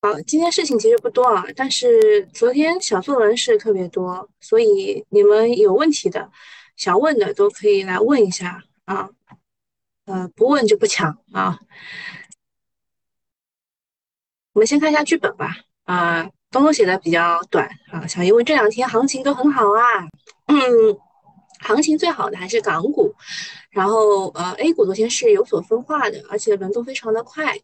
好，今天事情其实不多啊，但是昨天小作文是特别多，所以你们有问题的、想问的都可以来问一下啊，呃，不问就不抢啊。我们先看一下剧本吧。啊，东东写的比较短啊。小姨问这两天行情都很好啊，嗯，行情最好的还是港股，然后呃，A 股昨天是有所分化的，而且轮动非常的快。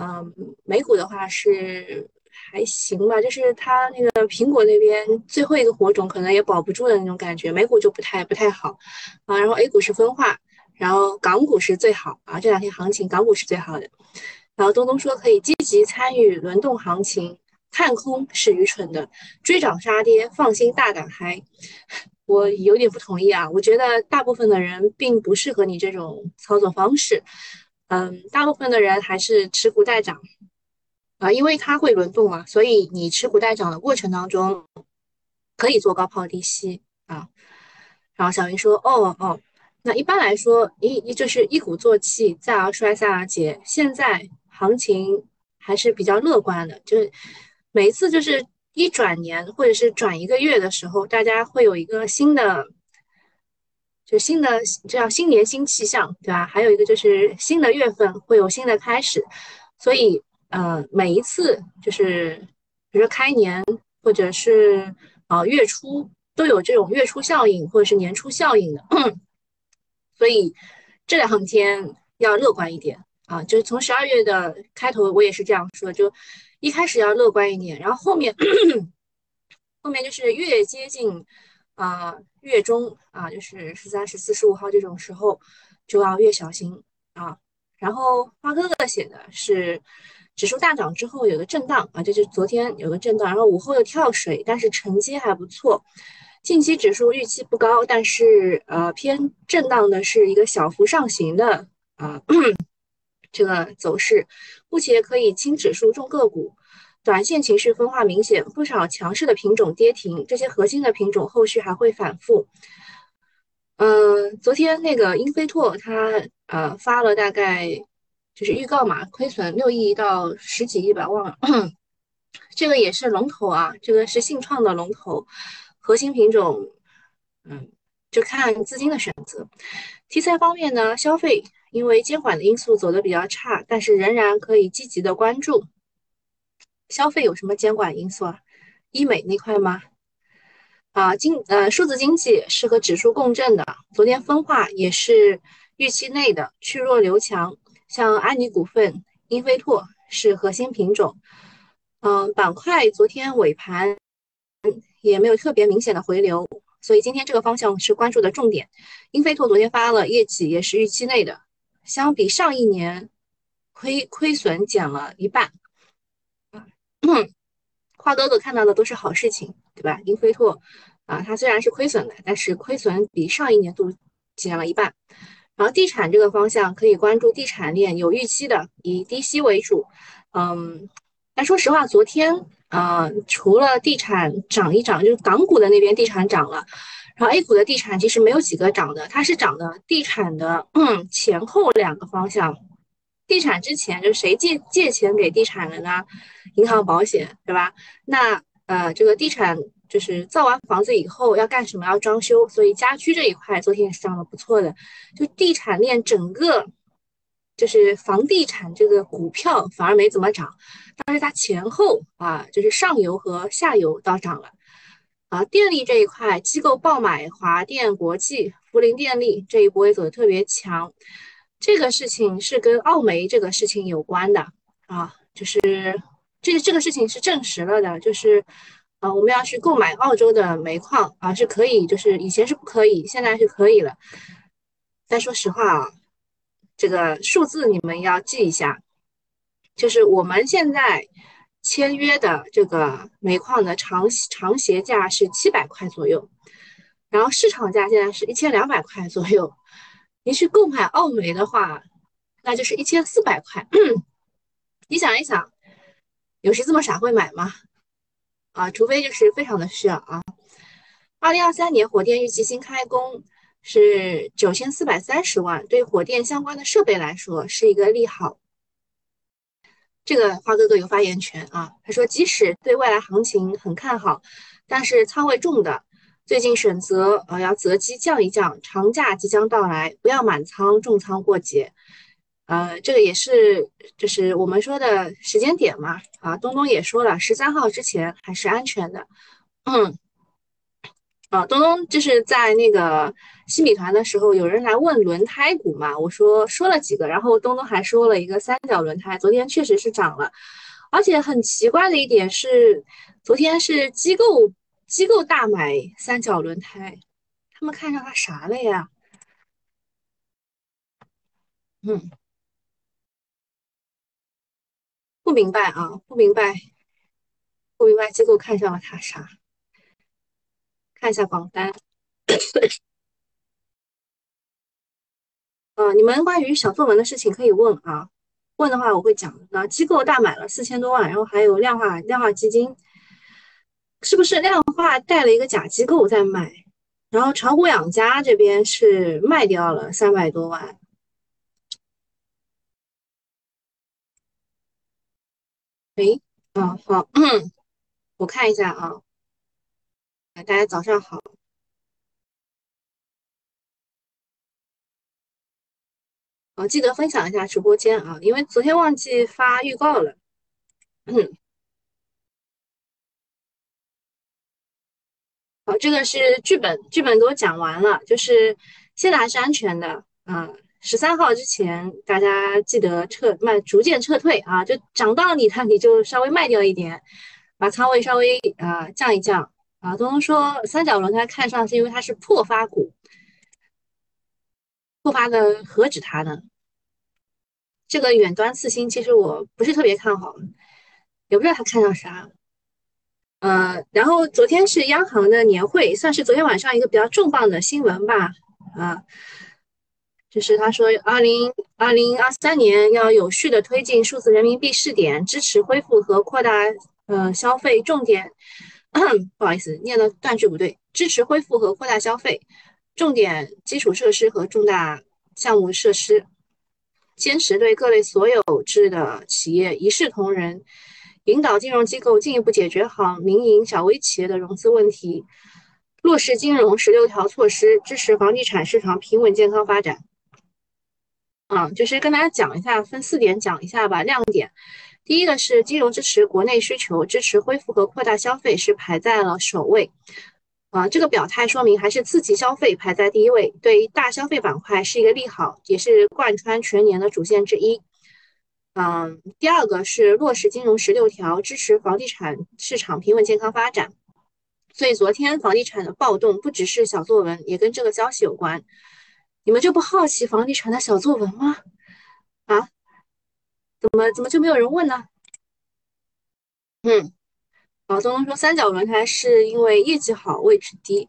嗯，美股的话是还行吧，就是它那个苹果那边最后一个火种可能也保不住的那种感觉，美股就不太不太好啊。然后 A 股是分化，然后港股是最好啊，这两天行情港股是最好的。然后东东说可以积极参与轮动行情，看空是愚蠢的，追涨杀跌放心大胆嗨。我有点不同意啊，我觉得大部分的人并不适合你这种操作方式。嗯，大部分的人还是持股待涨啊，因为它会轮动嘛，所以你持股待涨的过程当中可以做高抛低吸啊。然后小云说：“哦哦，那一般来说，一一就是一鼓作气，再而衰，再而竭。现在行情还是比较乐观的，就是每一次就是一转年或者是转一个月的时候，大家会有一个新的。”就新的，这叫新年新气象，对吧？还有一个就是新的月份会有新的开始，所以，呃，每一次就是比如说开年或者是啊月初都有这种月初效应或者是年初效应的，所以这两天要乐观一点啊。就是从十二月的开头，我也是这样说，就一开始要乐观一点，然后后面 后面就是越接近。啊，月中啊，就是十三、十四、十五号这种时候就要越小心啊。然后花哥哥写的是指数大涨之后有个震荡啊，这就是昨天有个震荡，然后午后又跳水，但是承接还不错。近期指数预期不高，但是呃偏震荡的是一个小幅上行的啊 这个走势，目前可以轻指数重个股。短线情绪分化明显，不少强势的品种跌停，这些核心的品种后续还会反复。嗯，昨天那个英飞拓它呃发了大概就是预告嘛，亏损六亿到十几亿吧，忘了。这个也是龙头啊，这个是信创的龙头，核心品种，嗯，就看资金的选择。题材方面呢，消费因为监管的因素走的比较差，但是仍然可以积极的关注。消费有什么监管因素啊？医美那块吗？啊，经呃，数字经济是和指数共振的，昨天分化也是预期内的，去弱留强。像安妮股份、英飞拓是核心品种。嗯，板块昨天尾盘也没有特别明显的回流，所以今天这个方向是关注的重点。英飞拓昨天发了业绩，也是预期内的，相比上一年亏亏损减了一半。花哥哥看到的都是好事情，对吧？英飞拓啊，它虽然是亏损的，但是亏损比上一年度减了一半。然后地产这个方向可以关注地产链，有预期的，以低息为主。嗯，但说实话，昨天啊，除了地产涨一涨，就是港股的那边地产涨了，然后 A 股的地产其实没有几个涨的，它是涨的地产的嗯前后两个方向。地产之前就谁借借钱给地产了呢？银行、保险，对吧？那呃，这个地产就是造完房子以后要干什么？要装修，所以家居这一块昨天也是涨得不错的。就地产链整个就是房地产这个股票反而没怎么涨，但是它前后啊，就是上游和下游倒涨了。啊，电力这一块机构爆买华电、国际、福林电力这一波也走的特别强。这个事情是跟澳煤这个事情有关的啊，就是这这个事情是证实了的，就是啊，我们要去购买澳洲的煤矿啊，是可以，就是以前是不可以，现在是可以了。但说实话啊，这个数字你们要记一下，就是我们现在签约的这个煤矿的长长协价是七百块左右，然后市场价现在是一千两百块左右。你去购买澳煤的话，那就是一千四百块。你想一想，有谁这么傻会买吗？啊，除非就是非常的需要啊。二零二三年火电预计新开工是九千四百三十万，对火电相关的设备来说是一个利好。这个花哥哥有发言权啊。他说，即使对未来行情很看好，但是仓位重的最近选择呃要择机降一降，长假即将到来，不要满仓重仓过节。呃，这个也是就是我们说的时间点嘛。啊，东东也说了，十三号之前还是安全的。嗯。啊，东东就是在那个新米团的时候，有人来问轮胎股嘛，我说说了几个，然后东东还说了一个三角轮胎，昨天确实是涨了，而且很奇怪的一点是，昨天是机构机构大买三角轮胎，他们看上它啥了呀？嗯，不明白啊，不明白，不明白机构看上了它啥？看一下榜单，呃，你们关于小作文的事情可以问啊，问的话我会讲。那机构大买了四千多万，然后还有量化量化基金，是不是量化带了一个假机构在卖？然后炒股养家这边是卖掉了三百多万。哎，嗯，好，我看一下啊。大家早上好，啊，记得分享一下直播间啊，因为昨天忘记发预告了。嗯好，这个是剧本，剧本都讲完了，就是现在还是安全的啊。十三号之前，大家记得撤卖，逐渐撤退啊，就涨到你它，你就稍微卖掉一点，把仓位稍微啊降一降。啊，东东说三角轮胎看上是因为它是破发股，破发的何止它呢？这个远端次新其实我不是特别看好，也不知道他看上啥。呃，然后昨天是央行的年会，算是昨天晚上一个比较重磅的新闻吧。啊，就是他说二零二零二三年要有序的推进数字人民币试点，支持恢复和扩大呃消费重点。不好意思，念的断句不对。支持恢复和扩大消费，重点基础设施和重大项目设施，坚持对各类所有制的企业一视同仁，引导金融机构进一步解决好民营小微企业的融资问题，落实金融十六条措施，支持房地产市场平稳健康发展。啊，就是跟大家讲一下，分四点讲一下吧，亮点。第一个是金融支持国内需求，支持恢复和扩大消费是排在了首位，啊，这个表态说明还是刺激消费排在第一位，对于大消费板块是一个利好，也是贯穿全年的主线之一。嗯，第二个是落实金融十六条，支持房地产市场平稳健康发展。所以昨天房地产的暴动不只是小作文，也跟这个消息有关。你们就不好奇房地产的小作文吗？啊？怎么怎么就没有人问呢？嗯，老，东东说三角轮胎是因为业绩好，位置低。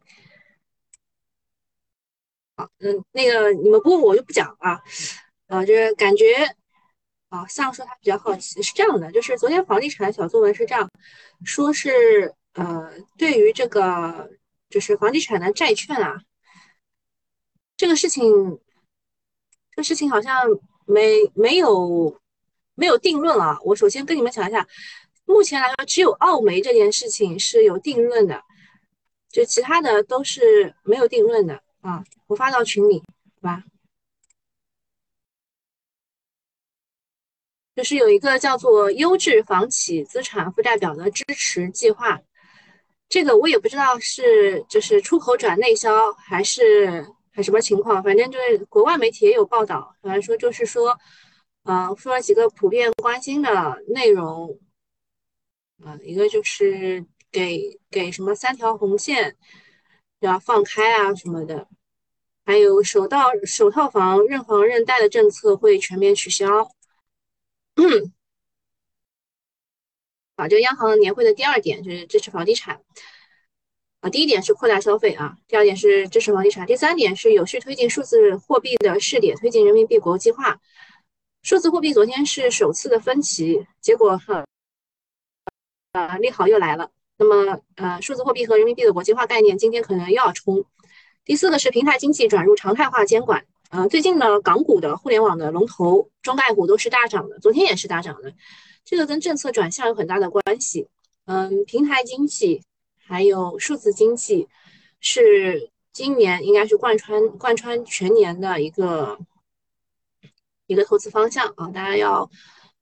好，嗯，那个你们不问我就不讲啊。啊，就是感觉啊，像说他比较好奇，是这样的，就是昨天房地产小作文是这样说，是呃，对于这个就是房地产的债券啊，这个事情，这个事情好像没没有。没有定论啊！我首先跟你们讲一下，目前来说，只有澳媒这件事情是有定论的，就其他的都是没有定论的啊。我发到群里，好吧？就是有一个叫做优质房企资产负债表的支持计划，这个我也不知道是就是出口转内销还是还什么情况，反正就是国外媒体也有报道，反正说就是说。嗯，说了几个普遍关心的内容，啊，一个就是给给什么三条红线要放开啊什么的，还有首套首套房认房认贷的政策会全面取消。啊，这个央行年会的第二点就是支持房地产，啊，第一点是扩大消费啊，第二点是支持房地产，第三点是有序推进数字货币的试点，推进人民币国际化。数字货币昨天是首次的分歧，结果哈，呃，利好又来了。那么，呃，数字货币和人民币的国际化概念今天可能又要冲。第四个是平台经济转入常态化监管。呃，最近呢，港股的互联网的龙头中概股都是大涨的，昨天也是大涨的。这个跟政策转向有很大的关系。嗯，平台经济还有数字经济是今年应该是贯穿贯穿全年的一个一个投资方向啊，大家要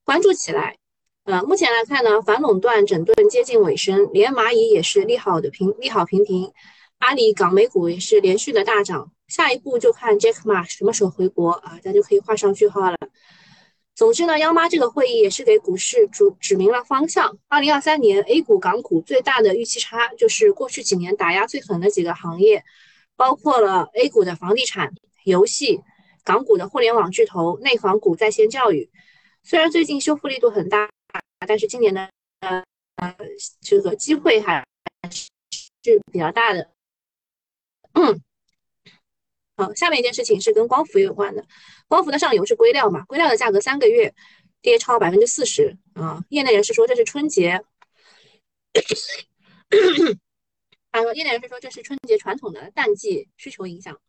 关注起来。呃，目前来看呢，反垄断整顿接近尾声，连蚂蚁也是利好的平利好平平，阿里港美股也是连续的大涨。下一步就看 Jack Ma 什么时候回国啊，咱就可以画上句号了。总之呢，央妈这个会议也是给股市主指明了方向。二零二三年 A 股港股最大的预期差，就是过去几年打压最狠的几个行业，包括了 A 股的房地产、游戏、港股的互联网巨头、内房股、在线教育。虽然最近修复力度很大，但是今年的呃这个机会还是比较大的。嗯。好，下面一件事情是跟光伏有关的。光伏的上游是硅料嘛？硅料的价格三个月跌超百分之四十啊！业内人士说这是春节，他说业内人士说这是春节传统的淡季需求影响。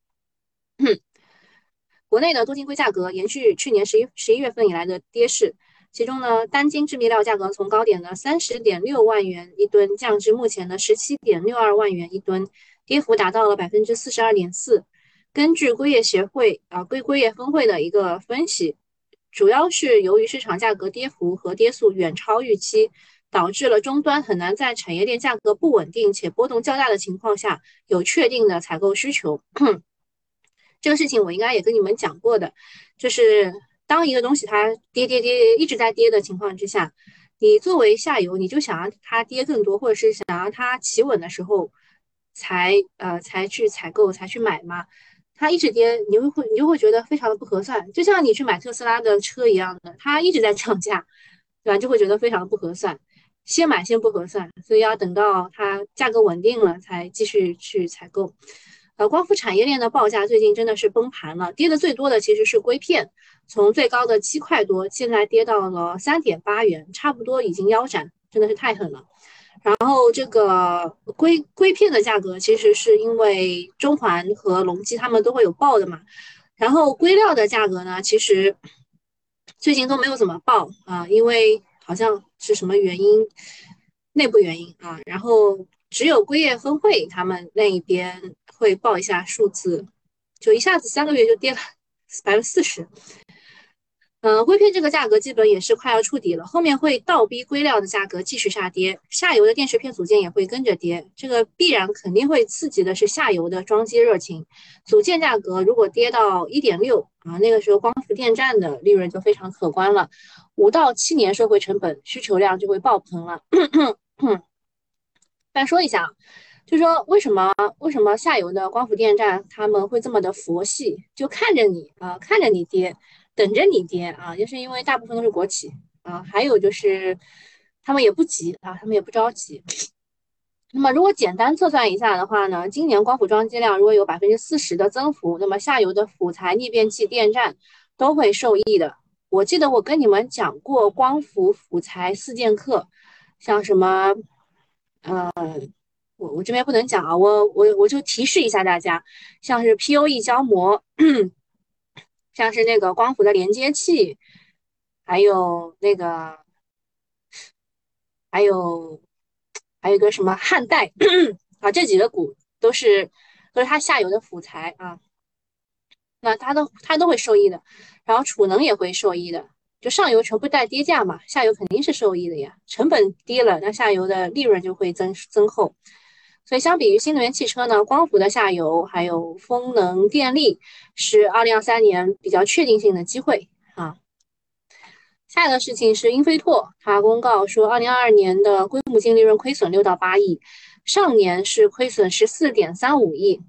国内的多晶硅价格延续去年十一十一月份以来的跌势，其中呢，单晶制密料价格从高点的三十点六万元一吨降至目前的十七点六二万元一吨，跌幅达到了百分之四十二点四。根据硅业协会啊硅硅业分会的一个分析，主要是由于市场价格跌幅和跌速远超预期，导致了终端很难在产业链价格不稳定且波动较大的情况下有确定的采购需求。这个事情我应该也跟你们讲过的，就是当一个东西它跌跌跌一直在跌的情况之下，你作为下游，你就想让它跌更多，或者是想让它企稳的时候才呃才去采购才去买嘛。它一直跌，你会会你就会觉得非常的不合算，就像你去买特斯拉的车一样的，它一直在涨价，对吧？就会觉得非常的不合算，先买先不合算，所以要等到它价格稳定了才继续去采购。呃，光伏产业链的报价最近真的是崩盘了，跌的最多的其实是硅片，从最高的七块多，现在跌到了三点八元，差不多已经腰斩，真的是太狠了。然后这个硅硅片的价格其实是因为中环和隆基他们都会有报的嘛，然后硅料的价格呢，其实最近都没有怎么报啊，因为好像是什么原因，内部原因啊，然后只有硅业分会他们那一边会报一下数字，就一下子三个月就跌了百分之四十。嗯，硅片这个价格基本也是快要触底了，后面会倒逼硅料的价格继续下跌，下游的电池片组件也会跟着跌，这个必然肯定会刺激的是下游的装机热情。组件价格如果跌到一点六啊，那个时候光伏电站的利润就非常可观了，五到七年收回成本，需求量就会爆棚了。再说一下啊，就说为什么为什么下游的光伏电站他们会这么的佛系，就看着你啊，看着你跌。等着你跌啊，就是因为大部分都是国企啊，还有就是他们也不急啊，他们也不着急。那么如果简单测算一下的话呢，今年光伏装机量如果有百分之四十的增幅，那么下游的辅材、逆变器、电站都会受益的。我记得我跟你们讲过光伏辅材四剑客，像什么，呃，我我这边不能讲啊，我我我就提示一下大家，像是 POE 胶膜。像是那个光伏的连接器，还有那个，还有还有一个什么汉代啊，这几个股都是都是它下游的辅材啊，那它都它都会受益的，然后储能也会受益的，就上游全部带跌价嘛，下游肯定是受益的呀，成本低了，那下游的利润就会增增厚。所以，相比于新能源汽车呢，光伏的下游还有风能电力是二零二三年比较确定性的机会啊。下一个事情是英飞拓，它公告说，二零二二年的规模净利润亏损六到八亿，上年是亏损十四点三五亿。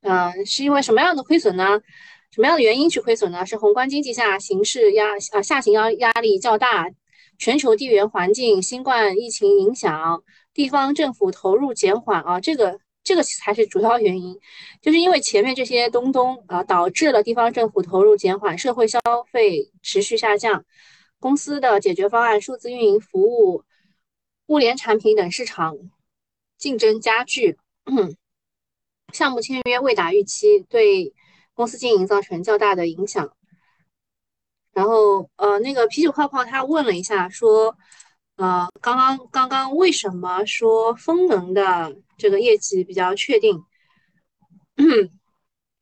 嗯，是因为什么样的亏损呢？什么样的原因去亏损呢？是宏观经济下形势压啊下行压压力较大，全球地缘环境、新冠疫情影响。地方政府投入减缓啊，这个这个才是主要原因，就是因为前面这些东东啊，导致了地方政府投入减缓，社会消费持续下降，公司的解决方案、数字运营服务、物联产品等市场竞争加剧，项目签约未达预期，对公司经营造成较大的影响。然后呃，那个啤酒泡泡他问了一下，说呃，刚刚刚刚为什么说风能的这个业绩比较确定？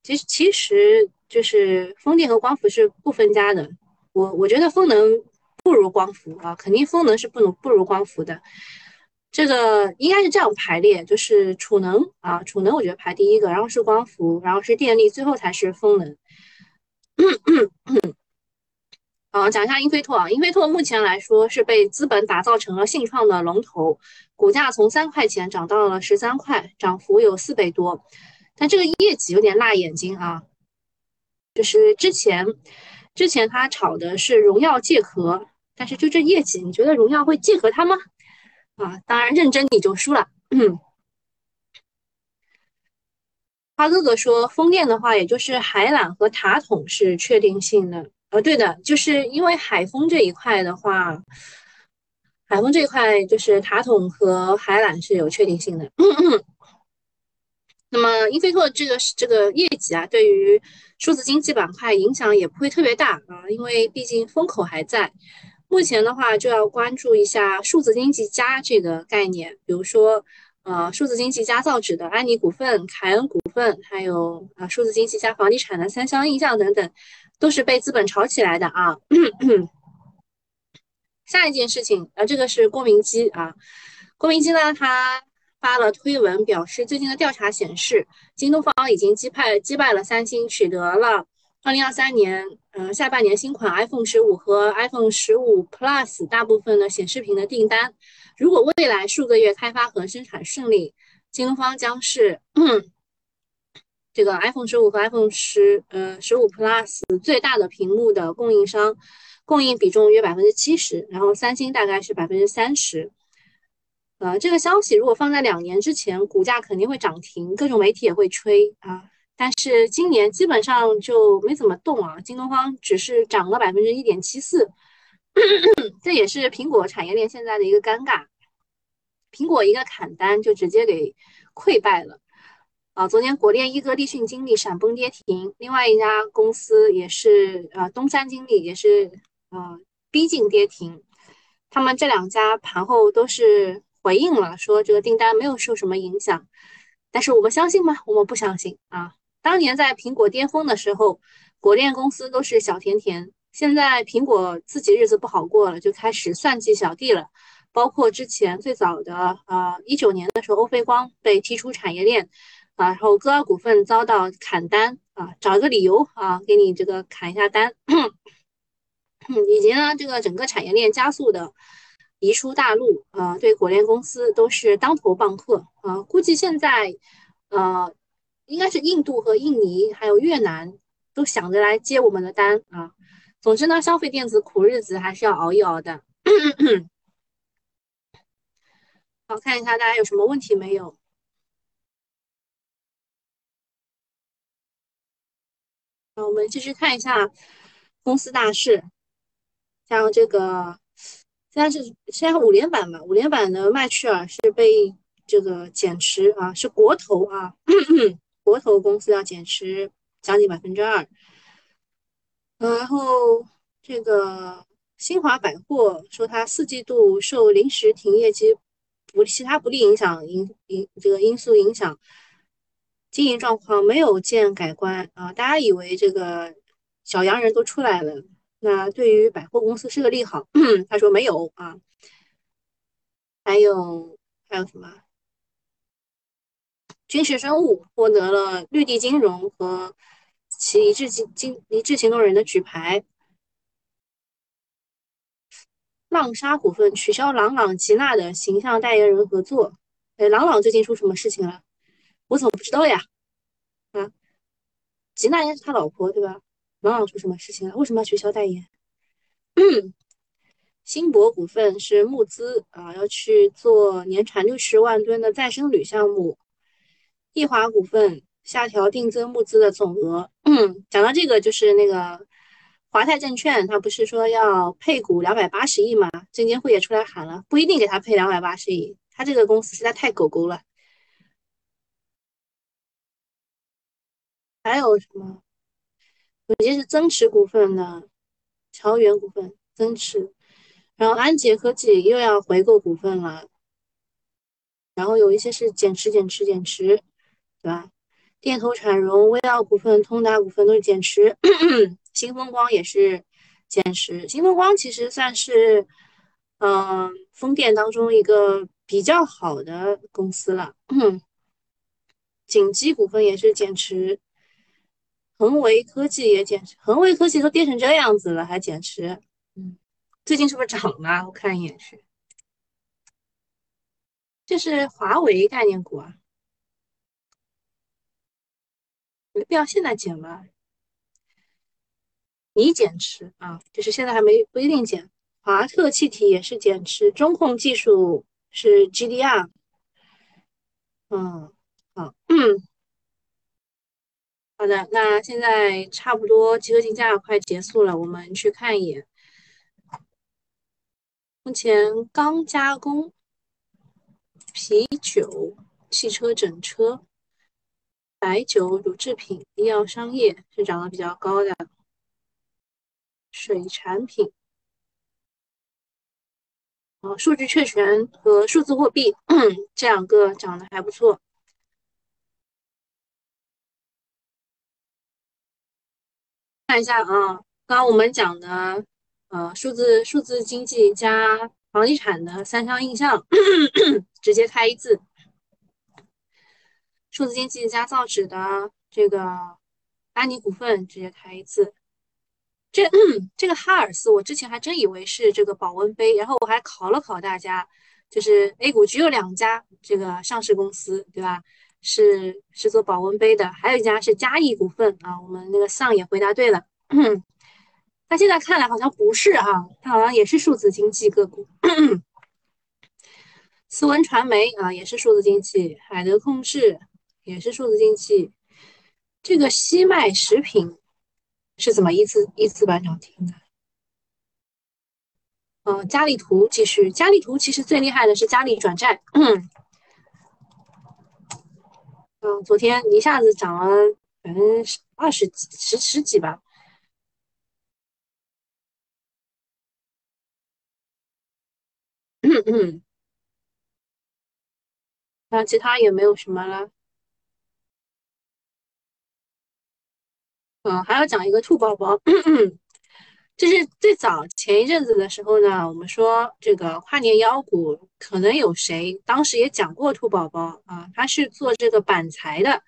其实其实就是风电和光伏是不分家的。我我觉得风能不如光伏啊，肯定风能是不能不如光伏的。这个应该是这样排列，就是储能啊，储能我觉得排第一个，然后是光伏，然后是电力，最后才是风能。啊，讲一下英飞拓啊，英飞拓目前来说是被资本打造成了信创的龙头，股价从三块钱涨到了十三块，涨幅有四倍多。但这个业绩有点辣眼睛啊，就是之前之前他炒的是荣耀借壳，但是就这业绩，你觉得荣耀会借壳它吗？啊，当然认真你就输了。花哥哥说，风电的话，也就是海缆和塔筒是确定性的。呃，对的，就是因为海风这一块的话，海风这一块就是塔筒和海缆是有确定性的。那么英飞拓这个这个业绩啊，对于数字经济板块影响也不会特别大啊，因为毕竟风口还在。目前的话，就要关注一下数字经济加这个概念，比如说呃，数字经济加造纸的安妮股份、凯恩股份，还有啊，数字经济加房地产的三湘印象等等。都是被资本炒起来的啊！下一件事情，呃，这个是郭明基啊。郭明基呢，他发了推文表示，最近的调查显示，京东方已经击败击败了三星，取得了二零二三年呃下半年新款 iPhone 十五和 iPhone 十五 Plus 大部分的显示屏的订单。如果未来数个月开发和生产顺利，京东方将是。这个 iPhone 十五和 iPhone 十呃十五 Plus 最大的屏幕的供应商，供应比重约百分之七十，然后三星大概是百分之三十。呃，这个消息如果放在两年之前，股价肯定会涨停，各种媒体也会吹啊。但是今年基本上就没怎么动啊，京东方只是涨了百分之一点七四，这也是苹果产业链现在的一个尴尬，苹果一个砍单就直接给溃败了。啊，昨天国电一哥立讯精密闪崩跌停，另外一家公司也是呃东山精密也是呃逼近跌停。他们这两家盘后都是回应了，说这个订单没有受什么影响。但是我们相信吗？我们不相信啊！当年在苹果巅峰的时候，国电公司都是小甜甜，现在苹果自己日子不好过了，就开始算计小弟了。包括之前最早的呃一九年的时候，欧菲光被踢出产业链。啊，然后歌尔股份遭到砍单啊，找一个理由啊，给你这个砍一下单，以及呢，这个整个产业链加速的移出大陆，呃，对国联公司都是当头棒喝啊。估计现在，呃，应该是印度和印尼还有越南都想着来接我们的单啊。总之呢，消费电子苦日子还是要熬一熬的。好看一下大家有什么问题没有？好我们继续看一下公司大事，像这个现在是现在五连板嘛，五连板的麦趣尔是被这个减持啊，是国投啊，国投公司要减持将近百分之二。然后这个新华百货说，它四季度受临时停业及不其他不利影响因因这个因素影响。经营状况没有见改观啊！大家以为这个小洋人都出来了，那对于百货公司是个利好。他说没有啊，还有还有什么？军事生物获得了绿地金融和其一致金金一致行动人的举牌。浪莎股份取消朗朗吉娜的形象代言人合作。哎，朗朗最近出什么事情了？我怎么不知道呀？啊，吉娜应该是他老婆对吧？朗朗出什么事情了？为什么要取消代言？嗯新博股份是募资啊，要去做年产六十万吨的再生铝项目。易华股份下调定增募资的总额。嗯，讲到这个，就是那个华泰证券，他不是说要配股两百八十亿吗？证监会也出来喊了，不一定给他配两百八十亿，他这个公司实在太狗狗了。还有什么？有些是增持股份的，朝元股份增持，然后安捷科技又要回购股份了，然后有一些是减持、减持、减持，对吧？电投产融、威奥股份、通达股份都是减持，新风光也是减持。新风光其实算是，嗯，风电当中一个比较好的公司了。锦基股份也是减持，恒维科技也减持，恒维科技都跌成这样子了还减持，嗯，最近是不是涨了？我看一眼去，这是华为概念股啊。没要现在减吗？你减持啊，就是现在还没不一定减。华特气体也是减持，中控技术是 GDR。嗯，好，嗯，好的，那现在差不多集合竞价快结束了，我们去看一眼。目前钢加工、啤酒、汽车整车。白酒、乳制品、医药商业是涨得比较高的，水产品，啊，数据确权和数字货币这两个涨得还不错。看一下啊，刚刚我们讲的，呃，数字数字经济加房地产的三相印象，直接开一字。数字经济加造纸的这个安妮股份直接开一次，这 这个哈尔斯我之前还真以为是这个保温杯，然后我还考了考大家，就是 A 股只有两家这个上市公司，对吧？是是做保温杯的，还有一家是嘉益股份啊。我们那个丧也回答对了，那现在看来好像不是哈，它好像也是数字经济个股。思文传媒啊，也是数字经济，海德控制。也是数字经济，这个西麦食品是怎么一次一次板涨停的？嗯，嘉里图继续，嘉里图其实最厉害的是嘉里转债，嗯，昨天一下子涨了百分之二十几十十几吧，嗯嗯，那其他也没有什么了。嗯，还要讲一个兔宝宝，这是最早前一阵子的时候呢，我们说这个跨年妖股可能有谁，当时也讲过兔宝宝啊，他是做这个板材的，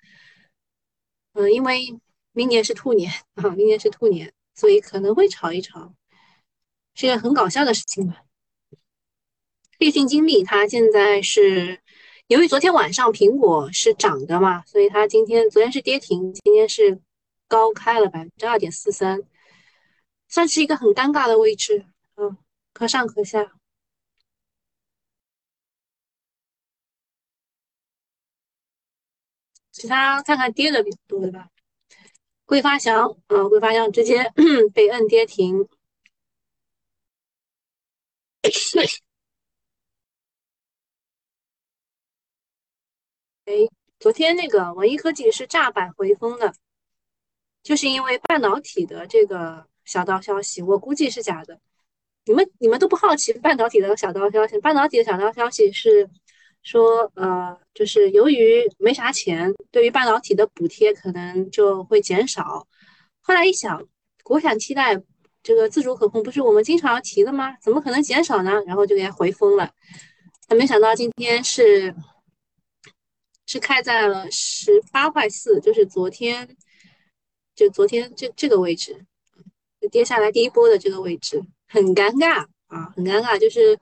嗯，因为明年是兔年啊，明年是兔年，所以可能会炒一炒，是一个很搞笑的事情吧。立讯精密它现在是由于昨天晚上苹果是涨的嘛，所以它今天昨天是跌停，今天是。高开了百分之二点四三，算是一个很尴尬的位置，嗯，可上可下。其他看看跌的比较多的吧，桂发祥，啊，桂发祥直接 被摁跌停。哎，昨天那个文艺科技是炸板回风的。就是因为半导体的这个小道消息，我估计是假的。你们你们都不好奇半导体的小道消息？半导体的小道消息是说，呃，就是由于没啥钱，对于半导体的补贴可能就会减少。后来一想，国产替代这个自主可控不是我们经常要提的吗？怎么可能减少呢？然后就给它回封了。但没想到今天是是开在了十八块四，就是昨天。就昨天这这个位置，就跌下来第一波的这个位置，很尴尬啊，很尴尬。就是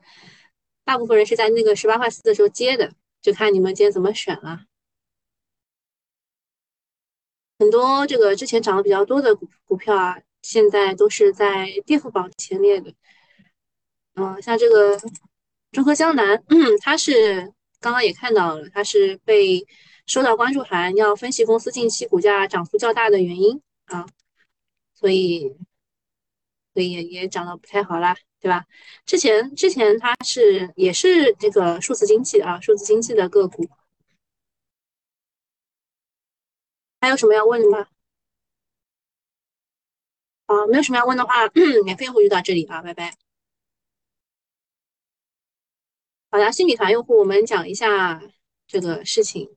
大部分人是在那个十八块四的时候接的，就看你们今天怎么选了。很多这个之前涨得比较多的股股票啊，现在都是在跌幅榜前列的。嗯，像这个中科江南，它是刚刚也看到了，它是被。收到关注函，要分析公司近期股价涨幅较大的原因啊，所以所以也也涨得不太好啦，对吧？之前之前它是也是这个数字经济啊，数字经济的个股，还有什么要问的吗？好，没有什么要问的话，免费用户就到这里啊，拜拜。好的，新米团用户，我们讲一下这个事情。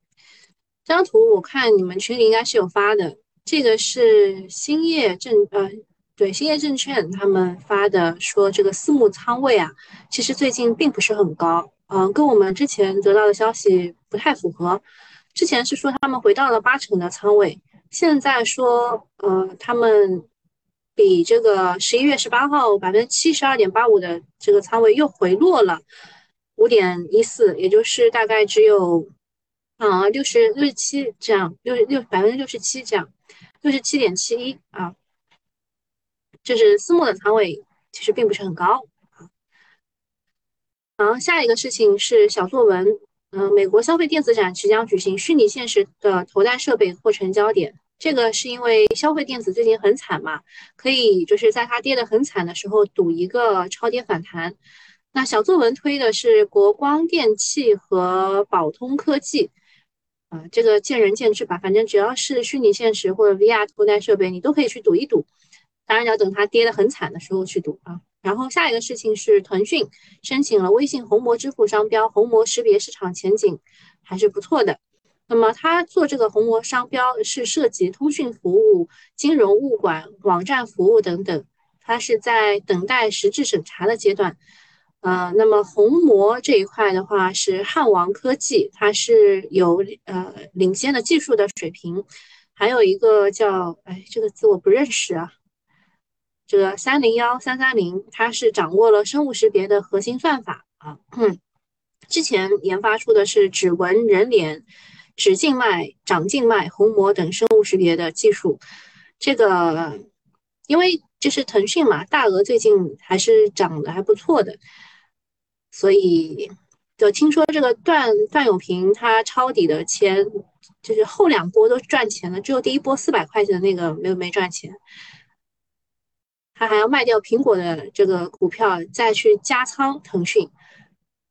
这张图我看你们群里应该是有发的，这个是兴业证呃，对，兴业证券他们发的，说这个私募仓位啊，其实最近并不是很高，嗯，跟我们之前得到的消息不太符合。之前是说他们回到了八成的仓位，现在说呃，他们比这个十一月十八号百分之七十二点八五的这个仓位又回落了。五点一四，也就是大概只有，啊，六十六十七这样，六六百分之六十七这样，六十七点七一啊，就是私募的仓位其实并不是很高啊。然后，下一个事情是小作文，嗯，美国消费电子展即将举行，虚拟现实的头戴设备或成焦点。这个是因为消费电子最近很惨嘛，可以就是在它跌得很惨的时候赌一个超跌反弹。那小作文推的是国光电器和宝通科技，啊，这个见仁见智吧，反正只要是虚拟现实或者 VR 头戴设备，你都可以去赌一赌。当然要等它跌得很惨的时候去赌啊。然后下一个事情是腾讯申请了微信红魔支付商标，红魔识别市场前景还是不错的。那么它做这个红魔商标是涉及通讯服务、金融物管、网站服务等等，它是在等待实质审查的阶段。呃，那么虹膜这一块的话是汉王科技，它是有呃领先的技术的水平，还有一个叫哎这个字我不认识啊，这个三零幺三三零，它是掌握了生物识别的核心算法啊，嗯。之前研发出的是指纹、人脸、指静脉、掌静脉、虹膜等生物识别的技术，这个因为就是腾讯嘛，大鹅最近还是涨得还不错的。所以，就听说这个段段永平他抄底的钱，就是后两波都赚钱了，只有第一波四百块钱的那个没有没赚钱。他还要卖掉苹果的这个股票，再去加仓腾讯。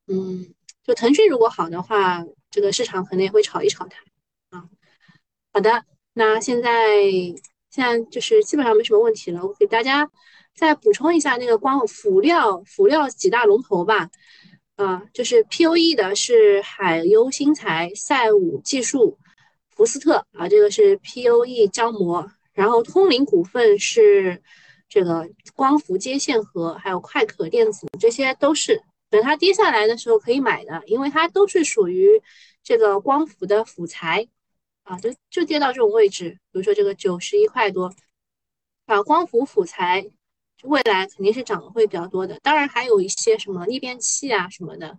嗯，就腾讯如果好的话，这个市场可能也会炒一炒它。啊，好的，那现在现在就是基本上没什么问题了，我给大家。再补充一下那个光辅料辅料几大龙头吧，啊，就是 P O E 的是海优新材、赛武技术、福斯特啊，这个是 P O E 胶膜，然后通灵股份是这个光伏接线盒，还有快可电子，这些都是。等它跌下来的时候可以买的，因为它都是属于这个光伏的辅材。啊，就就跌到这种位置，比如说这个九十一块多。啊，光伏辅材。未来肯定是涨的会比较多的，当然还有一些什么逆变器啊什么的，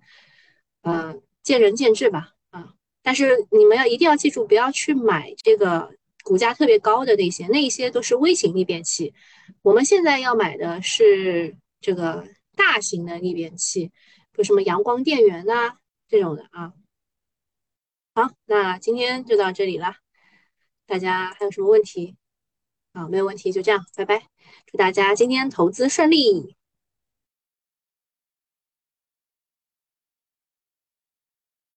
呃，见仁见智吧，啊，但是你们要一定要记住，不要去买这个股价特别高的那些，那些都是微型逆变器。我们现在要买的是这个大型的逆变器，比如什么阳光电源呐这种的啊。好，那今天就到这里了，大家还有什么问题？好，没有问题，就这样，拜拜。祝大家今天投资顺利。